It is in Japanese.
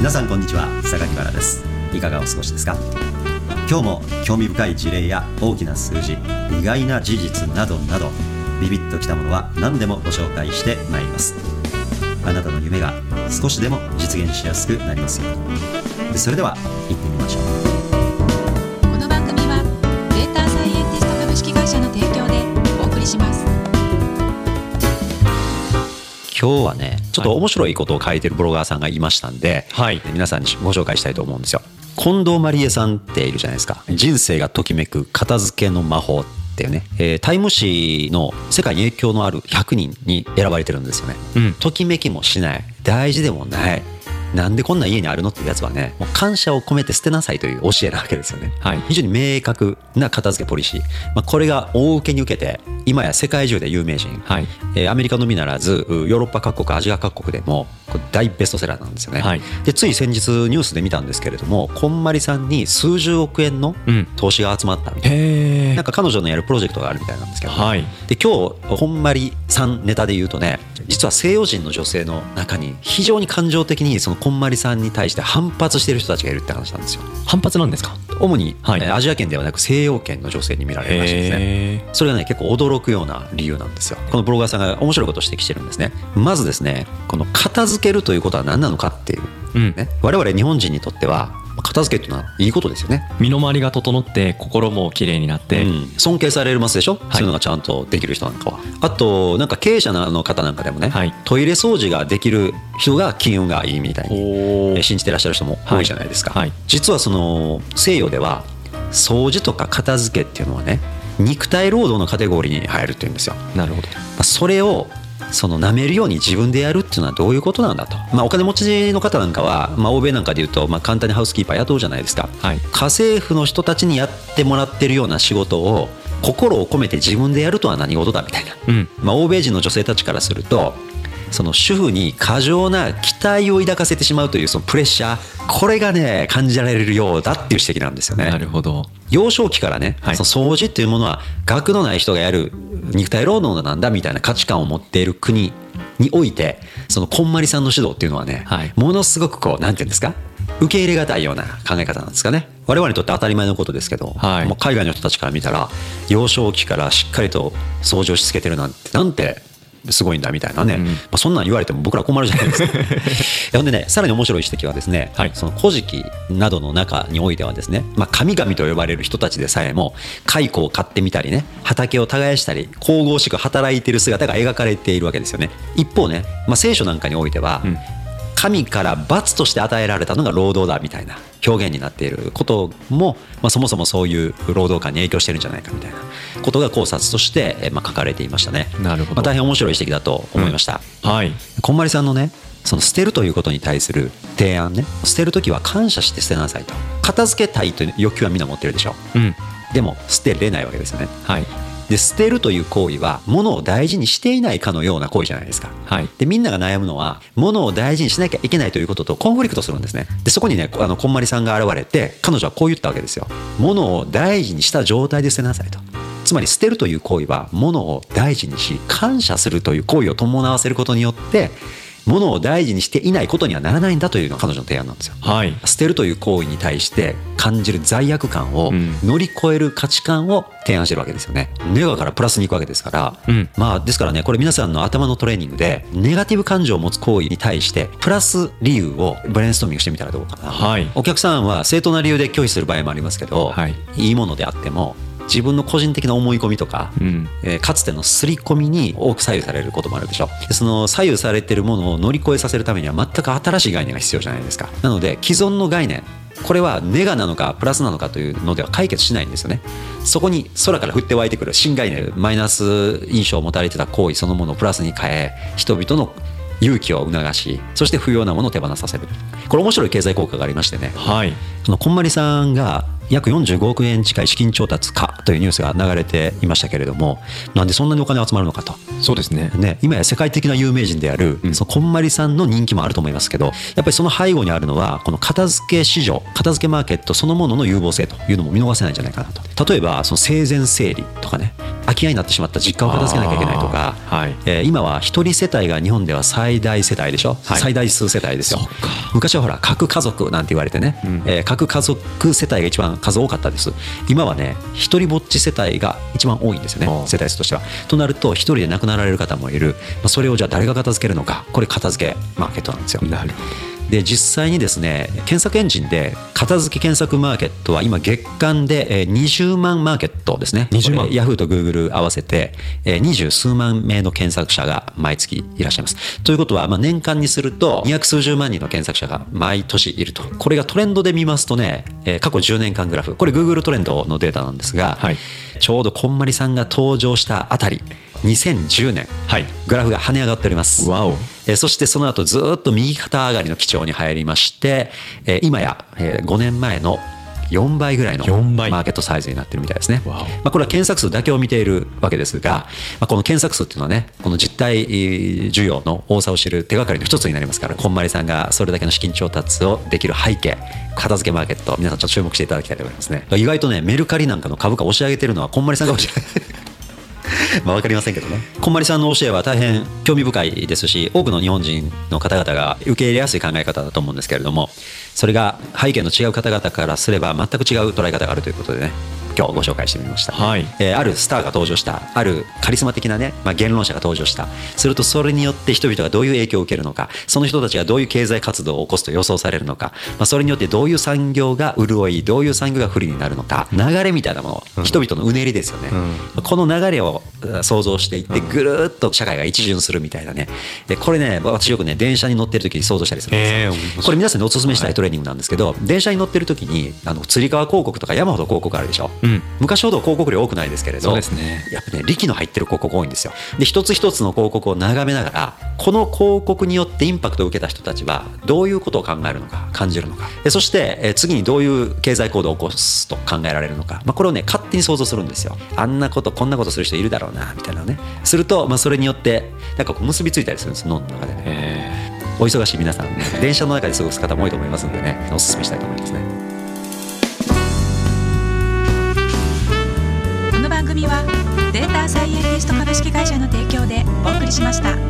皆さんこんにちは。榊原です。いかがお過ごしですか？今日も興味深い事例や大きな数字意外な事実などなどビビッときたものは何でもご紹介してまいります。あなたの夢が少しでも実現しやすくなりますように。それでは行ってみましょう。この番組はデータサイエンティスト株式会社の提供でお送りします。今日はねちょっと面白いことを書いてるブロガーさんがいましたんで、はい。皆さんにご紹介したいと思うんですよ。近藤麻理恵さんっているじゃないですか。人生がときめく片付けの魔法っていうね、えータイム誌の世界に影響のある100人に選ばれてるんですよね、うん。ときめきもしない。大事でもないなんでこんな家にあるのっていうやつはねもう感謝を込めて捨てなさいという教えなわけですよね、はい。非常に明確な片付けポリシー、まあ、これが大受けに受けて今や世界中で有名人、はい。えーアメリカのみならずうヨーロッパ各国アジア各国でも大ベストセラーなんですよね、はい。でつい先日ニュースで見たんですけれどもこんまりさんに数十億円のうん。投資が集まったみたいな、へえなんか彼女のやるプロジェクトがあるみたいなんですけど、はい。で今日こんまりさんネタで言うとね実は西洋人の女性の中に非常に感情的にそのこんまりさんに対して反発している人たちがいるって話なんですよ。反発なんですか？主に、はい。えーアジア圏ではなく西洋圏の女性に見られるらしいですね。へそれがね結構驚くような理由なんですよ。このブロガーさんが面白いことを指摘してるんですね。まずですねこの片付けるということは何なのかっていう、うん。ね、我々日本人にとっては片付けっていうのはいいことですよね。身の回りが整って心も綺麗になって、うん。尊敬されますでしょ、い。そういうのがちゃんとできる人なんかは。あとなんか経営者の方なんかでもね、はい。トイレ掃除ができる人が金運がいいみたいに信じてらっしゃる人も多いじゃないですか、はい。はい実はその西洋では掃除とか片付けっていうのはね肉体労働のカテゴリーに入るっていうんですよ、まなるほど。あ、それをその舐めるように自分でやるっていうのはどういうことなんだと、まあ、お金持ちの方なんかは、まあ、欧米なんかでいうと、まあ、簡単にハウスキーパー雇うじゃないですか、はい。家政婦の人たちにやってもらってるような仕事を心を込めて自分でやるとは何事だみたいな、うん。まあ、欧米人の女性たちからするとその主婦に過剰な期待を抱かせてしまうというそのプレッシャー。これがね感じられるようだっていう指摘なんですよね。なるほど幼少期からね、はい。その掃除っていうものは学のない人がやる肉体労働なんだみたいな価値観を持っている国においてそのこんまりさんの指導っていうのはね、はい。ものすごくこうなんていうんですか？受け入れがたいような考え方なんですかね？我々にとって当たり前のことですけど、はい。もう海外の人たちから見たら幼少期からしっかりと掃除をしつけてるなんてなんてすごいんだみたいなね、うん。まあ、そんなん言われても僕ら困るじゃないですか。ほんでねさらに面白い指摘はですね、はい。その古事記などの中においてはですね、まあ、神々と呼ばれる人たちでさえも蚕を飼ってみたりね畑を耕したり神々しく働いている姿が描かれているわけですよね。一方ね、まあ、聖書なんかにおいては、うん神から罰として与えられたのが労働だみたいな表現になっていることも、まあ、そもそもそういう労働観に影響してるんじゃないかみたいなことが考察として、えーまあ、書かれていましたね。なるほど。まあ、大変面白い指摘だと思いました。はい。こんまりさんのねその捨てるということに対する提案ね。捨てる時は感謝して捨てなさいと。片付けたいという欲求はみんな持ってるでしょ。うん。でも捨てれないわけですよね。はいで捨てるという行為は物を大事にしていないかのような行為じゃないですか。はい。でみんなが悩むのは物を大事にしなきゃいけないということとコンフリクトするんですね。でそこにねあのこんまりさんが現れて彼女はこう言ったわけですよ。物を大事にした状態で捨てなさいと。つまり捨てるという行為は物を大事にし感謝するという行為を伴わせることによって物を大事にしていないことにはならないんだというのが彼女の提案なんですよ。はい。捨てるという行為に対して感じる罪悪感をうん。乗り越える価値観を提案してるわけですよね。ネガからプラスに行くわけですから、うん。まあですからねこれ皆さんの頭のトレーニングでネガティブ感情を持つ行為に対してプラス理由をブレインストーミングしてみたらどうかな。はい。お客さんは正当な理由で拒否する場合もありますけど、はい。いいものであっても自分の個人的な思い込みとか、うん。えーかつての刷り込みに多く左右されることもあるでしょ。でその左右されてるものを乗り越えさせるためには全く新しい概念が必要じゃないですか。なので既存の概念これはネガなのかプラスなのかというのでは解決しないんですよね。そこに空から降って湧いてくる新概念マイナス印象を持たれてた行為そのものをプラスに変え人々の勇気を促しそして不要なものを手放させる。これ面白い経済効果がありましてね。はい。そのこんまりさんが約45億円近い資金調達かというニュースが流れていましたけれどもなんでそんなにお金集まるのかと。そうですね。ね、今や世界的な有名人である、うん。そのこんまりさんの人気もあると思いますけどやっぱりその背後にあるのはこの片付け市場片付けマーケットそのものの有望性というのも見逃せないんじゃないかなと。例えばその生前整理とかね空き家になってしまった実家を片付けなきゃいけないとか、はい。えー今は一人世帯が日本では最大世帯でしょ、はい。最大数世帯ですよ。昔はほら核家族なんて言われてね、うん。えー核家族世帯が一番数多かったです。今はね一人ぼっち世帯が一番多いんですよね世帯数としては。となると一人で亡くなられる方もいる、まあ、それをじゃあ誰が片付けるのか。これ片付けマーケットなんですよ。なるほで実際にですね検索エンジンで片付け検索マーケットは今月間でえー20万マーケットですね。20万。ヤフーとグーグル合わせてえー二十数万名の検索者が毎月いらっしゃいます。ということはまあ年間にすると200数十万人の検索者が毎年いると。これがトレンドで見ますとねえー過去10年間グラフ。これグーグルトレンドのデータなんですが、はい。ちょうどこんまりさんが登場したあたり2010年、はい。グラフが跳ね上がっております。わおえーそしてその後ずーっと右肩上がりの基調に入りまして、えー今や、え5年前の4倍ぐらいの4倍。マーケットサイズになってるみたいですね。まあ、これは検索数だけを見ているわけですが、まあ、この検索数っていうのはねこの実態えー需要の多さを知る手がかりの一つになりますからこんまりさんがそれだけの資金調達をできる背景片付けマーケット皆さんちょっと注目していただきたいと思いますね。意外とねメルカリなんかの株価を押し上げてるのはこんまりさんが押し上げてる まあ分かりませんけどね。こんまりさんの教えは大変興味深いですし多くの日本人の方々が受け入れやすい考え方だと思うんですけれどもそれが背景の違う方々からすれば全く違う捉え方があるということでね。今日ご紹介してみました、はい。えーあるスターが登場したあるカリスマ的なね、まあ、言論者が登場した。するとそれによって人々がどういう影響を受けるのかその人たちがどういう経済活動を起こすと予想されるのか、まあ、それによってどういう産業が潤いどういう産業が不利になるのか流れみたいなもの、人々のうねりですよね、この流れをあ想像していってぐるーっと社会が一巡するみたいなね。でこれね私よくね電車に乗ってる時に想像したりするんですよ、これ皆さんにお勧めしたいトレーニングなんですけど、電車に乗ってる時にあのつり革広告とか山ほど広告あるでしょ、うん昔ほど広告量多くないですけれどそうですね。やっぱね力の入ってる広告多いんですよ。で一つ一つの広告を眺めながらこの広告によってインパクトを受けた人たちはどういうことを考えるのか感じるのか。でそしてえー次にどういう経済行動を起こすと考えられるのか、まあ、これをね勝手に想像するんですよ。あんなことこんなことする人いるだろうなみたいなのね。すると、まあ、それによってなんかこう結びついたりするんです脳の中でね。えお忙しい皆さんね電車の中で過ごす方も多いと思いますんでねお勧めしたいと思いますねスト株式会社の提供でお送りしました。